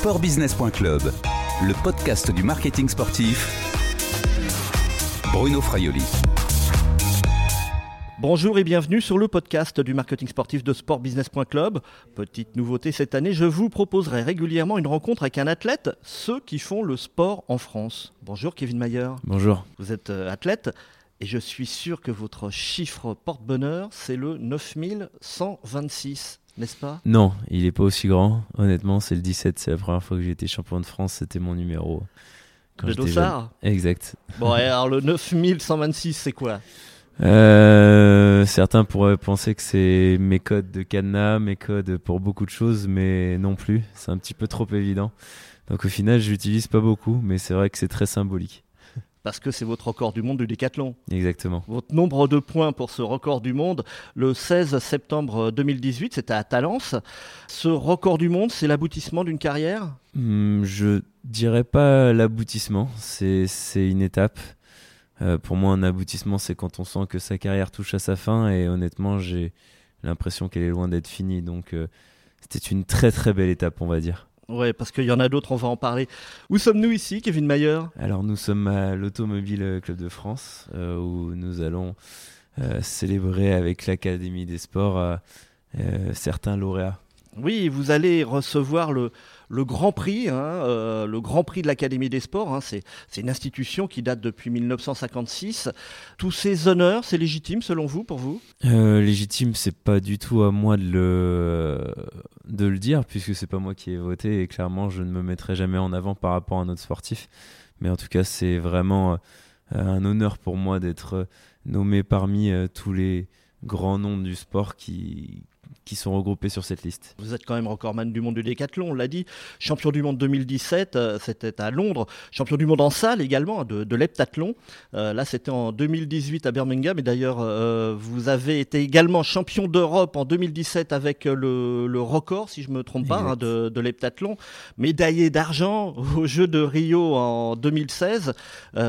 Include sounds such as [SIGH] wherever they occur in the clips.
Sportbusiness.club, le podcast du marketing sportif. Bruno Fraioli. Bonjour et bienvenue sur le podcast du marketing sportif de sportbusiness.club. Petite nouveauté cette année, je vous proposerai régulièrement une rencontre avec un athlète, ceux qui font le sport en France. Bonjour Kevin Mayer. Bonjour. Vous êtes euh, athlète et je suis sûr que votre chiffre porte-bonheur, c'est le 9126, n'est-ce pas? Non, il n'est pas aussi grand. Honnêtement, c'est le 17. C'est la première fois que j'ai été champion de France. C'était mon numéro. Quand de Dossard? Exact. Bon, alors le 9126, c'est quoi? Euh, certains pourraient penser que c'est mes codes de cadenas, mes codes pour beaucoup de choses, mais non plus. C'est un petit peu trop évident. Donc au final, je l'utilise pas beaucoup, mais c'est vrai que c'est très symbolique. Parce que c'est votre record du monde du décathlon. Exactement. Votre nombre de points pour ce record du monde, le 16 septembre 2018, c'était à Talence. Ce record du monde, c'est l'aboutissement d'une carrière? Hmm, Je dirais pas l'aboutissement, c'est une étape. Euh, pour moi, un aboutissement, c'est quand on sent que sa carrière touche à sa fin. Et honnêtement, j'ai l'impression qu'elle est loin d'être finie. Donc, euh, c'était une très très belle étape, on va dire. Ouais, parce qu'il y en a d'autres, on va en parler. Où sommes-nous ici, Kevin Mayer? Alors, nous sommes à l'Automobile Club de France, euh, où nous allons célébrer avec l'Académie des Sports certains lauréats. Oui, vous allez recevoir le, le Grand Prix, hein, euh, le Grand Prix de l'Académie des Sports. Hein, c'est, une institution qui date depuis 1956. Tous ces honneurs, c'est légitime selon vous, pour vous? Euh, Légitime, c'est pas du tout à moi de le, de le dire, puisque c'est pas moi qui ai voté et clairement, je ne me mettrai jamais en avant par rapport à un autre sportif. Mais en tout cas, c'est vraiment euh, un honneur pour moi d'être nommé parmi tous les grands noms du sport qui, qui sont regroupés sur cette liste. Vous êtes quand même recordman du monde du décathlon, on l'a dit. Champion du monde 2017, euh, c'était à Londres. Champion du monde en salle également, de, de l'heptathlon. Euh, là, c'était en 2018 à Birmingham. Et d'ailleurs, euh, vous avez été également champion d'Europe en 2017 avec le, le, record, si je ne me trompe pas, hein, de, de l'heptathlon. Médaillé d'argent [LAUGHS] aux Jeux de Rio en 2016.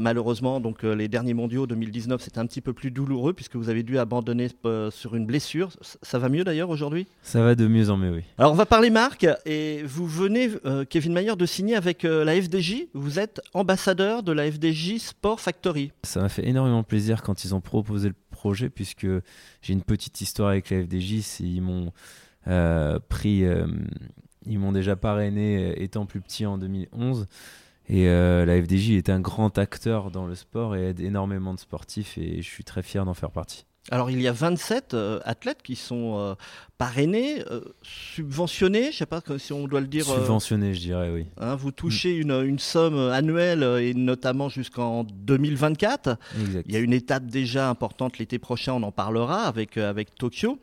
malheureusement, donc les derniers mondiaux 2019, c'était un petit peu plus douloureux puisque vous avez dû abandonner sur une blessure. Ça va mieux d'ailleurs aujourd'hui ça va de mieux en mieux, oui. Alors on va parler marque et vous venez, euh, Kevin Mayer, de signer avec euh, la FDJ. Vous êtes ambassadeur de la FDJ Sport Factory. Ça m'a fait énormément plaisir quand ils ont proposé le projet puisque j'ai une petite histoire avec la FDJ. Ils m'ont euh, pris, ils m'ont déjà parrainé étant plus petit en 2011. Et la FDJ est un grand acteur dans le sport et aide énormément de sportifs et je suis très fier d'en faire partie. Alors il y a 27 euh, athlètes qui sont euh, parrainés, euh, subventionnés, je ne sais pas si on doit le dire. Subventionnés, je dirais, oui. Hein, vous touchez une, une, somme annuelle et notamment jusqu'en 2024. Exact. Il y a une étape déjà importante l'été prochain, on en parlera avec, avec Tokyo.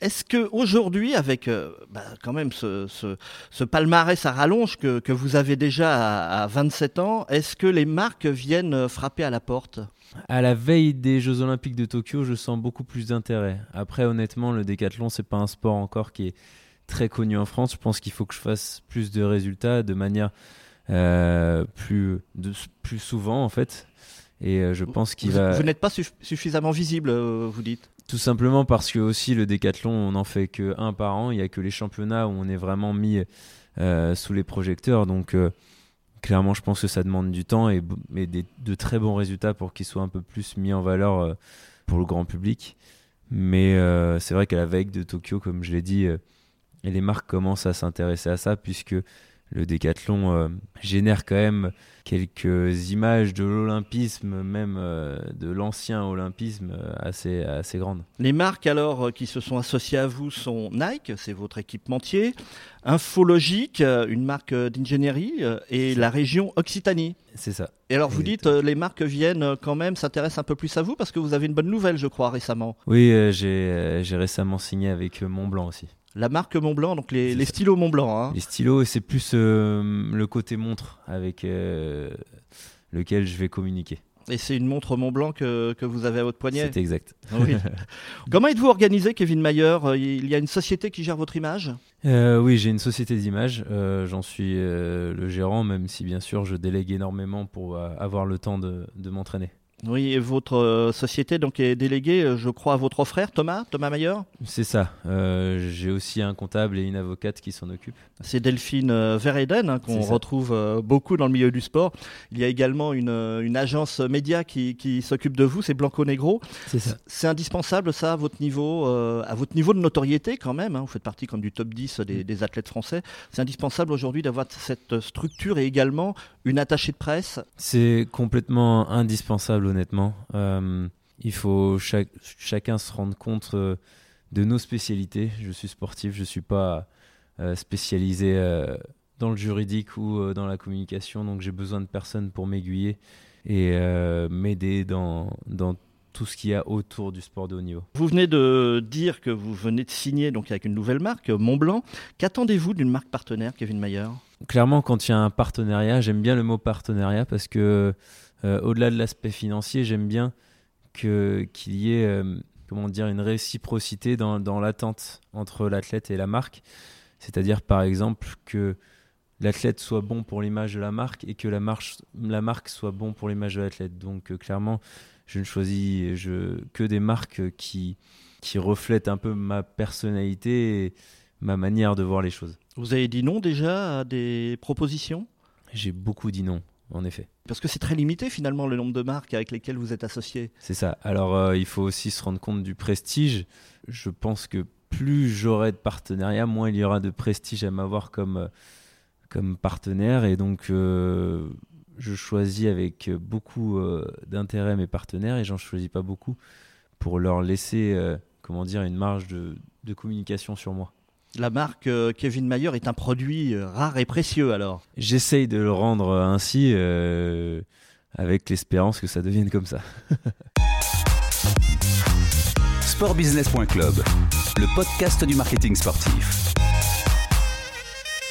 Est-ce qu'aujourd'hui, avec bah, quand même ce, ce, ce, palmarès à rallonge que, que vous avez déjà à, à 27 ans, est-ce que les marques viennent frapper à la porte? À la veille des Jeux Olympiques de Tokyo, je sens beaucoup plus d'intérêt. Après, honnêtement, le décathlon, c'est pas un sport encore qui est très connu en France. Je pense qu'il faut que je fasse plus de résultats de manière euh, plus, plus souvent, en fait. Et euh, je pense qu'il va. Vous n'êtes pas suffisamment visible, euh, vous dites Tout simplement parce que aussi le décathlon, on n'en fait que un par an. Il n'y a que les championnats où on est vraiment mis sous les projecteurs. Donc clairement, je pense que ça demande du temps et, de très bons résultats pour qu'ils soient un peu plus mis en valeur euh, pour le grand public. Mais euh, c'est vrai qu'à la veille de Tokyo, comme je l'ai dit, euh, les marques commencent à s'intéresser à ça puisque le décathlon génère quand même quelques images de l'olympisme, même de l'ancien olympisme, assez, assez grandes. Les marques alors qui se sont associées à vous sont Nike, c'est votre équipementier, Infologique, une marque d'ingénierie, et la région Occitanie. C'est ça. Et alors vous dites, les marques viennent quand même s'intéressent un peu plus à vous parce que vous avez une bonne nouvelle, je crois, récemment. Oui, j'ai récemment signé avec Montblanc aussi. La marque Montblanc, donc les, stylos Montblanc. Hein. Les stylos, c'est plus euh, le côté montre avec euh, lequel je vais communiquer. Et c'est une montre Montblanc que, que vous avez à votre poignet C'est exact. Oui. [LAUGHS] Comment êtes-vous organisé, Kevin Mayer Il y a une société qui gère votre image euh, Oui, j'ai une société d'image. J'en suis le gérant, même si bien sûr je délègue énormément pour avoir le temps de, de m'entraîner. Oui, et votre euh, société donc est déléguée, euh, je crois, à votre frère Thomas, Thomas Mayer? C'est ça. Euh, J'ai aussi un comptable et une avocate qui s'en occupent. C'est Delphine Verheden hein, qu'on retrouve beaucoup dans le milieu du sport. Il y a également une, une agence média qui, qui s'occupe de vous, c'est Blanco Negro. C'est ça. C'est indispensable ça à votre niveau, euh, à votre niveau de notoriété quand même. hein? Vous faites partie comme du top 10 des, des athlètes français. C'est indispensable aujourd'hui d'avoir cette structure et également une attachée de presse? C'est complètement indispensable, honnêtement. Euh, il faut chaque- chacun se rendre compte euh, de nos spécialités. Je suis sportif, je ne suis pas euh, spécialisé dans le juridique ou dans la communication, donc j'ai besoin de personnes pour m'aiguiller et euh, m'aider dans, dans tout ce qu'il y a autour du sport de haut niveau. Vous venez de dire que vous venez de signer donc avec une nouvelle marque, Montblanc. Qu'attendez-vous d'une marque partenaire, Kevin Mayer? Clairement, quand il y a un partenariat, j'aime bien le mot partenariat parce que au-delà de l'aspect financier, j'aime bien qu'il y ait euh, comment dire une réciprocité dans, dans l'attente entre l'athlète et la marque. C'est-à-dire par exemple que l'athlète soit bon pour l'image de la marque et que la, marche, la marque soit bon pour l'image de l'athlète. Donc euh, clairement, je ne choisis je, que des marques qui, qui reflètent un peu ma personnalité et ma manière de voir les choses. Vous avez dit non déjà à des propositions? J'ai beaucoup dit non, en effet. Parce que c'est très limité finalement le nombre de marques avec lesquelles vous êtes associé. C'est ça. Alors, euh, il faut aussi se rendre compte du prestige. Je pense que plus j'aurai de partenariats, moins il y aura de prestige à m'avoir comme, euh, comme partenaire. Et donc, euh, je choisis avec beaucoup euh, d'intérêt mes partenaires et j'en choisis pas beaucoup pour leur laisser, comment dire, une marge de, de communication sur moi. La marque euh, Kevin Mayer est un produit euh, rare et précieux alors. J'essaye de le rendre ainsi euh, avec l'espérance que ça devienne comme ça. [LAUGHS] Sportbusiness.club, le podcast du marketing sportif.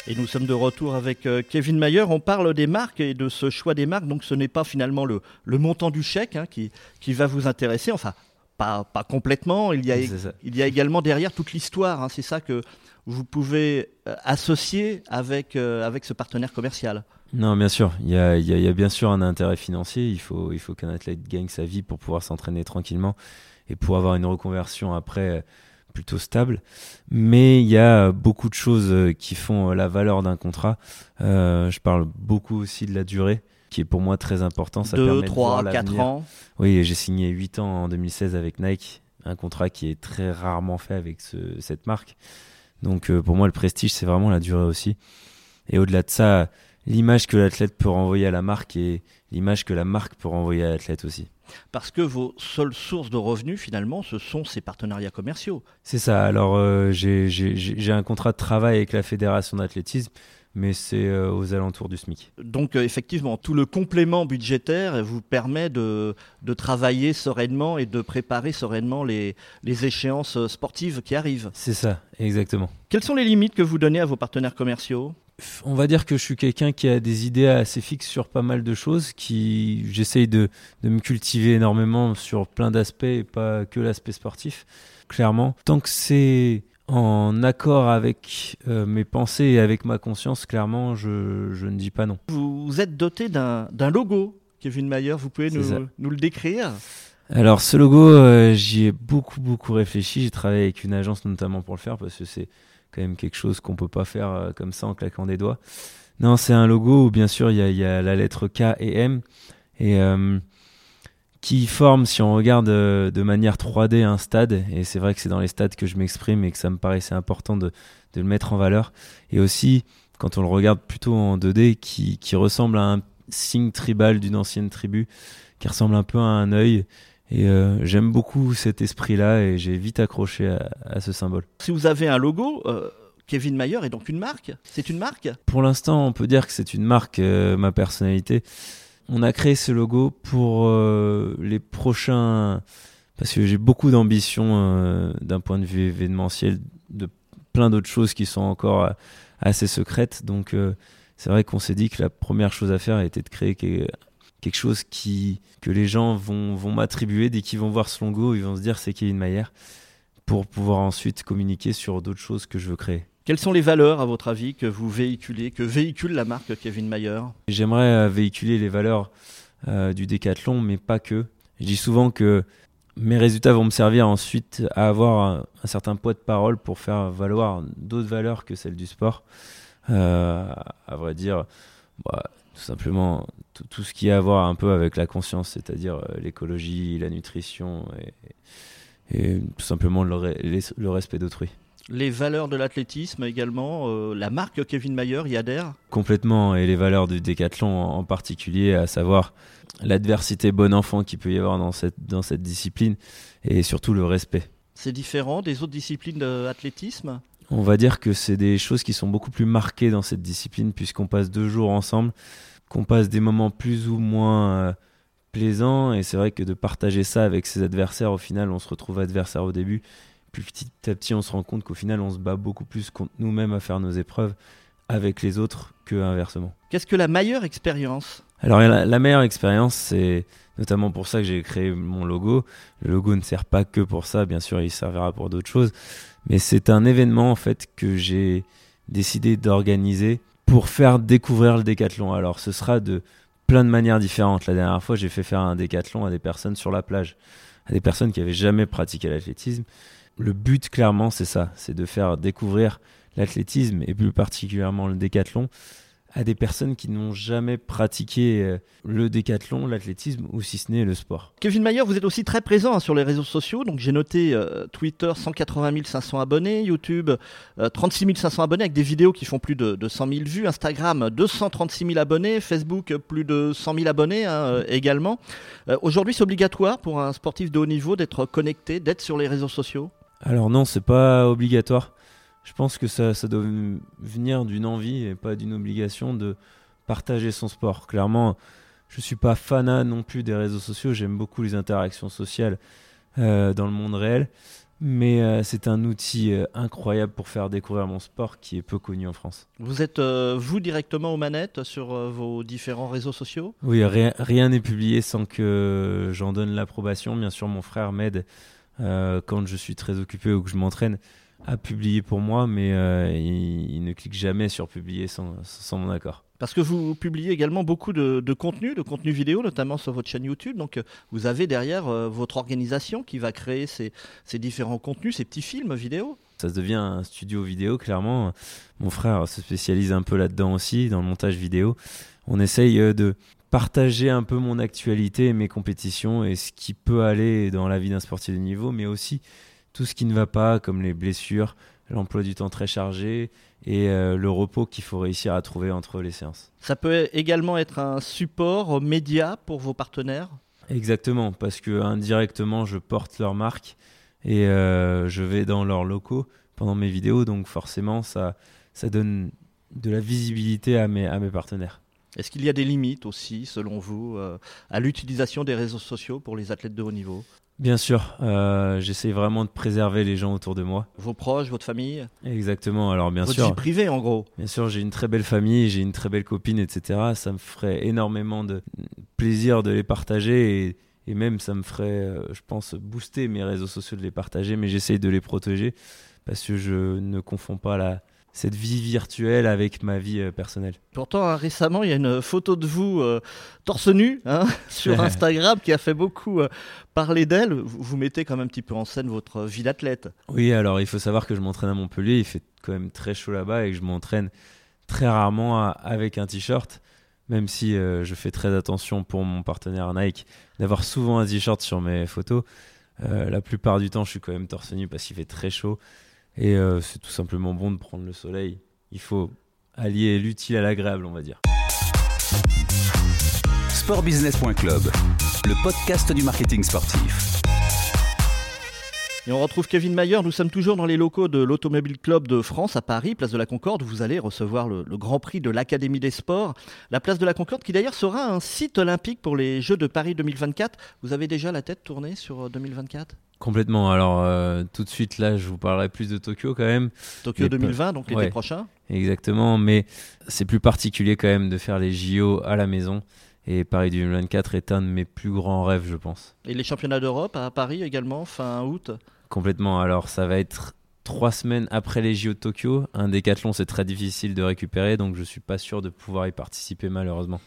Et nous sommes de retour avec Kevin Mayer. On parle des marques et de ce choix des marques. Donc ce n'est pas finalement le, le montant du chèque hein, qui, qui va vous intéresser. Enfin, pas, pas complètement. Il y a, C'est ça. il y a également derrière toute l'histoire. hein. C'est ça que vous pouvez euh, associer avec, euh, avec ce partenaire commercial. Non, bien sûr. Il y a, il y a- il y a bien sûr un intérêt financier. Il faut, il faut qu'un athlète gagne sa vie pour pouvoir s'entraîner tranquillement et pour avoir une reconversion après euh, plutôt stable. Mais il y a beaucoup de choses qui font la valeur d'un contrat. Euh, je parle beaucoup aussi de la durée, qui est pour moi très important. Ça 2, permet de 3, voir 4 l'avenir. ans. Oui, j'ai signé 8 ans en 2016 avec Nike, un contrat qui est très rarement fait avec ce- cette marque. Donc euh, pour moi, le prestige, c'est vraiment la durée aussi. Et au-delà de ça, l'image que l'athlète peut renvoyer à la marque et l'image que la marque peut renvoyer à l'athlète aussi. Parce que vos seules sources de revenus, finalement, ce sont ces partenariats commerciaux. C'est ça. Alors euh, j'ai- un contrat de travail avec la fédération d'athlétisme, mais c'est euh, aux alentours du SMIC. Donc, euh, effectivement, tout le complément budgétaire vous permet de, de travailler sereinement et de préparer sereinement les, les échéances euh, sportives qui arrivent. C'est ça, exactement. Quelles sont les limites que vous donnez à vos partenaires commerciaux? On va dire que je suis quelqu'un qui a des idées assez fixes sur pas mal de choses, qui j'essaye de, de me cultiver énormément sur plein d'aspects et pas que l'aspect sportif, clairement. Tant que c'est en accord avec euh, mes pensées et avec ma conscience, clairement, je, je ne dis pas non. Vous êtes doté d'un logo, Kevin Mayer, vous pouvez nous, nous le décrire? Alors ce logo, euh, j'y ai beaucoup beaucoup réfléchi. J'ai travaillé avec une agence notamment pour le faire parce que c'est quand même quelque chose qu'on peut pas faire euh, comme ça en claquant des doigts. Non, c'est un logo où bien sûr il y a, il y a la lettre K et M et euh, qui forme, si on regarde euh, de manière 3D, un stade. Et c'est vrai que c'est dans les stades que je m'exprime et que ça me paraissait important de, de le mettre en valeur. Et aussi, quand on le regarde plutôt en 2D, qui, qui ressemble à un signe tribal d'une ancienne tribu, qui ressemble un peu à un œil. Et euh, j'aime beaucoup cet esprit-là et j'ai vite accroché à, à ce symbole. Si vous avez un logo, euh, Kevin Mayer est donc une marque C'est une marque? Pour l'instant, on peut dire que c'est une marque, euh, ma personnalité. On a créé ce logo pour euh, les prochains, parce que j'ai beaucoup d'ambition euh, d'un point de vue événementiel, de plein d'autres choses qui sont encore euh, assez secrètes. Donc c'est vrai qu'on s'est dit que la première chose à faire était de créer que- quelque chose que les gens vont, vont m'attribuer dès qu'ils vont voir ce logo, ils vont se dire c'est Kevin Mayer, pour pouvoir ensuite communiquer sur d'autres choses que je veux créer. Quelles sont les valeurs, à votre avis, que vous véhiculez, que véhicule la marque Kevin Mayer? J'aimerais euh, véhiculer les valeurs euh, du décathlon, mais pas que. Je dis souvent que mes résultats vont me servir ensuite à avoir un, certain poids de parole pour faire valoir d'autres valeurs que celles du sport. Euh, à vrai dire, bah, tout simplement tout, ce qui a à voir un peu avec la conscience, c'est-à-dire l'écologie, la nutrition et, tout simplement le, le respect d'autrui. Les valeurs de l'athlétisme également, euh, la marque Kevin Mayer y adhère? Complètement, et les valeurs du décathlon en particulier, à savoir l'adversité bon enfant qu'il peut y avoir dans cette, dans cette discipline, et surtout le respect. C'est différent des autres disciplines d'athlétisme? On va dire que c'est des choses qui sont beaucoup plus marquées dans cette discipline puisqu'on passe deux jours ensemble, qu'on passe des moments plus ou moins euh, plaisants et c'est vrai que de partager ça avec ses adversaires, au final on se retrouve adversaire au début, petit à petit on se rend compte qu'au final on se bat beaucoup plus contre nous-mêmes à faire nos épreuves avec les autres que inversement. Qu'est-ce que la meilleure expérience Alors la, la meilleure expérience c'est notamment pour ça que j'ai créé mon logo. Le logo ne sert pas que pour ça, bien sûr il servira pour d'autres choses. Mais c'est un événement en fait que j'ai décidé d'organiser pour faire découvrir le décathlon. Alors ce sera de plein de manières différentes. La dernière fois, j'ai fait faire un décathlon à des personnes sur la plage, à des personnes qui avaient jamais pratiqué l'athlétisme. Le but clairement, c'est ça, c'est de faire découvrir l'athlétisme et plus particulièrement le décathlon à des personnes qui n'ont jamais pratiqué euh, le décathlon, l'athlétisme ou si ce n'est le sport. Kevin Mayer, vous êtes aussi très présent hein, sur les réseaux sociaux. Donc j'ai noté euh, Twitter 180 500 abonnés, YouTube euh, 36 500 abonnés avec des vidéos qui font plus de, de 100 000 vues, Instagram 236 000 abonnés, Facebook plus de 100 000 abonnés hein, euh, également. Aujourd'hui, c'est obligatoire pour un sportif de haut niveau d'être connecté, d'être sur les réseaux sociaux? Alors non, c'est pas obligatoire je pense que ça, ça doit venir d'une envie et pas d'une obligation de partager son sport. Clairement, je suis pas fanat non plus des réseaux sociaux. J'aime beaucoup les interactions sociales euh, dans le monde réel. Mais euh, c'est un outil euh, incroyable pour faire découvrir mon sport qui est peu connu en France. Vous êtes, euh, vous, directement aux manettes sur vos différents réseaux sociaux? Oui, rien n'est publié sans que j'en donne l'approbation. Bien sûr, mon frère m'aide quand je suis très occupé ou que je m'entraîne à publier pour moi, mais euh, il, il, ne clique jamais sur publier sans, sans, mon accord. Parce que vous publiez également beaucoup de, de, contenu, de contenu vidéo, notamment sur votre chaîne YouTube. Donc vous avez derrière euh, votre organisation qui va créer ces, ces, différents contenus, ces petits films vidéo. Ça devient un studio vidéo, clairement. Mon frère se spécialise un peu là-dedans aussi, dans le montage vidéo. On essaye euh, de partager un peu mon actualité, mes compétitions et ce qui peut aller dans la vie d'un sportif de niveau, mais aussi tout ce qui ne va pas, comme les blessures, l'emploi du temps très chargé et euh, le repos qu'il faut réussir à trouver entre les séances. Ça peut également être un support média pour vos partenaires? Exactement, parce que indirectement, je porte leur marque et euh, je vais dans leurs locaux pendant mes vidéos, donc forcément, ça, ça donne de la visibilité à mes, à mes partenaires. Est-ce qu'il y a des limites aussi, selon vous, euh, à l'utilisation des réseaux sociaux pour les athlètes de haut niveau? Bien sûr, euh, j'essaie vraiment de préserver les gens autour de moi. Vos proches, votre famille? Exactement, alors bien votre sûr. Votre vie privée en gros Bien sûr, j'ai une très belle famille, j'ai une très belle copine, etc. Ça me ferait énormément de plaisir de les partager et, et même ça me ferait, euh, je pense, booster mes réseaux sociaux de les partager, mais j'essaye de les protéger parce que je ne confonds pas la, cette vie virtuelle avec ma vie euh, personnelle. Pourtant, hein, récemment, il y a une photo de vous euh, torse nu hein, [LAUGHS] sur Instagram qui a fait beaucoup euh, parler d'elle. Vous, vous, mettez quand même un petit peu en scène votre vie d'athlète. Oui, alors il faut savoir que je m'entraîne à Montpellier. Il fait quand même très chaud là-bas et que je m'entraîne très rarement à, avec un t-shirt. Même si je fais très attention pour mon partenaire Nike d'avoir souvent un t-shirt sur mes photos, la plupart du temps je suis quand même torse nu parce qu'il fait très chaud. Et euh, c'est tout simplement bon de prendre le soleil. Il faut allier l'utile à l'agréable, on va dire. Sportbusiness.club, le podcast du marketing sportif. Et on retrouve Kevin Mayer. Nous sommes toujours dans les locaux de l'Automobile Club de France à Paris, place de la Concorde. Vous allez recevoir le, le Grand Prix de l'Académie des Sports. La place de la Concorde, qui d'ailleurs sera un site olympique pour les Jeux de Paris 2024. Vous avez déjà la tête tournée sur 2024 Complètement. Alors, euh, tout de suite, là, je vous parlerai plus de Tokyo quand même. Tokyo 2020, donc l'été ouais, prochain Exactement. Mais c'est plus particulier quand même de faire les JO à la maison. Et Paris 2024 est un de mes plus grands rêves, je pense. Et les championnats d'Europe à Paris également, fin août Complètement. Alors, ça va être trois semaines après les JO de Tokyo. Un décathlon, c'est très difficile de récupérer, donc je suis pas sûr de pouvoir y participer malheureusement.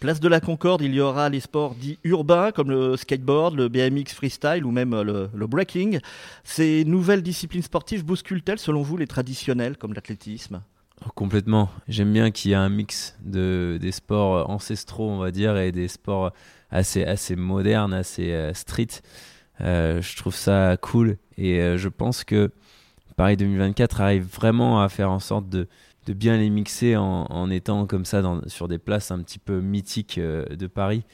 Place de la Concorde, il y aura les sports dits urbains comme le skateboard, le BMX freestyle ou même le, le breaking. Ces nouvelles disciplines sportives bousculent-elles selon vous les traditionnelles comme l'athlétisme? Oh, Complètement. J'aime bien qu'il y ait un mix de, des sports ancestraux, on va dire, et des sports assez, assez modernes, assez euh, street. Euh, je trouve ça cool et euh, je pense que Paris 2024 arrive vraiment à faire en sorte de, de bien les mixer en, en étant comme ça dans, sur des places un petit peu mythiques euh, de Paris.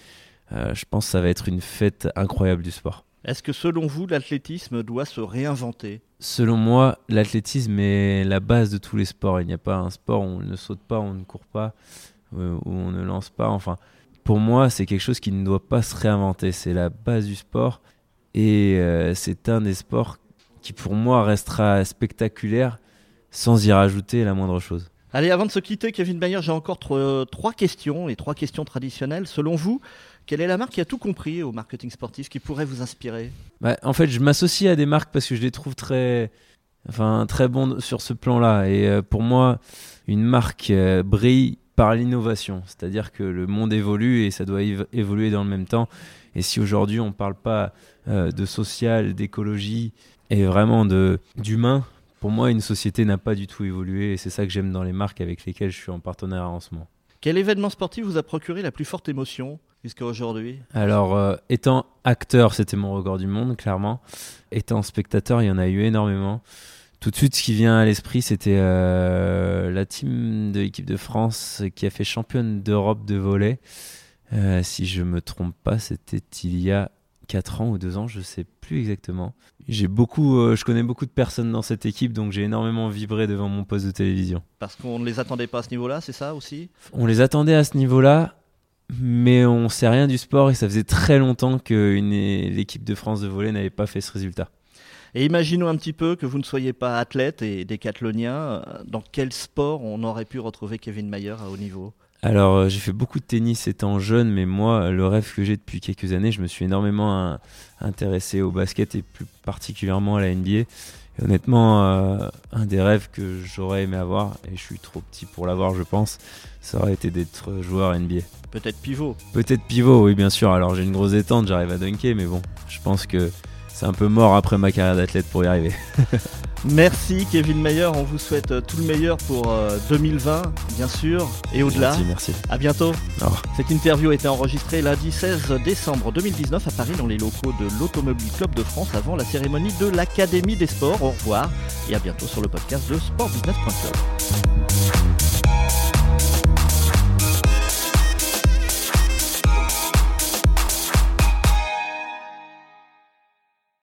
Euh, je pense que ça va être une fête incroyable du sport. Est-ce que selon vous, l'athlétisme doit se réinventer? Selon moi, l'athlétisme est la base de tous les sports. Il n'y a pas un sport où on ne saute pas, on ne court pas, euh, où on ne lance pas. Enfin, pour moi, c'est quelque chose qui ne doit pas se réinventer. C'est la base du sport et euh, c'est un des sports qui, pour moi, restera spectaculaire sans y rajouter la moindre chose. Allez, avant de se quitter, Kevin Mayer, j'ai encore trois questions, les trois questions traditionnelles. Selon vous, quelle est la marque qui a tout compris au marketing sportif qui pourrait vous inspirer? Bah, En fait, je m'associe à des marques parce que je les trouve très, enfin, très bons sur ce plan-là. Et euh, pour moi, une marque euh, brille par l'innovation. C'est-à-dire que le monde évolue et ça doit évoluer dans le même temps. Et si aujourd'hui on ne parle pas euh, de social, d'écologie et vraiment d'humain, pour moi, une société n'a pas du tout évolué et c'est ça que j'aime dans les marques avec lesquelles je suis en partenariat en ce moment. Quel événement sportif vous a procuré la plus forte émotion jusqu'à aujourd'hui Alors, euh, étant acteur, c'était mon record du monde, clairement. Étant spectateur, il y en a eu énormément. Tout de suite, ce qui vient à l'esprit, c'était euh, la team de l'équipe de France qui a fait championne d'Europe de volley. Euh, si je me trompe pas, c'était il y a 4 ans ou 2 ans, je sais plus exactement. J'ai beaucoup, euh, je connais beaucoup de personnes dans cette équipe, donc j'ai énormément vibré devant mon poste de télévision. Parce qu'on ne les attendait pas à ce niveau-là, c'est ça aussi? On les attendait à ce niveau-là, mais on sait rien du sport et ça faisait très longtemps que l'équipe de France de volley n'avait pas fait ce résultat. Et imaginons un petit peu que vous ne soyez pas athlète et décathlonien. Euh, dans quel sport on aurait pu retrouver Kevin Mayer à haut niveau? Alors, euh, j'ai fait beaucoup de tennis étant jeune, mais moi, le rêve que j'ai depuis quelques années, je me suis énormément intéressé au basket et plus particulièrement à la NBA. Et honnêtement, euh, un des rêves que j'aurais aimé avoir, et je suis trop petit pour l'avoir, je pense, ça aurait été d'être joueur NBA. Peut-être pivot. Peut-être pivot, oui, bien sûr. Alors, j'ai une grosse étente, j'arrive à dunker, mais bon, je pense que c'est un peu mort après ma carrière d'athlète pour y arriver. [LAUGHS] Merci Kevin Mayer, on vous souhaite euh, tout le meilleur pour 2020 euh, bien sûr et au-delà. Merci, merci. À bientôt. Cette interview a été enregistrée lundi 16 décembre 2019 à Paris dans les locaux de l'Automobile Club de France avant la cérémonie de l'Académie des Sports. Au revoir et à bientôt sur le podcast de sportbusiness.com.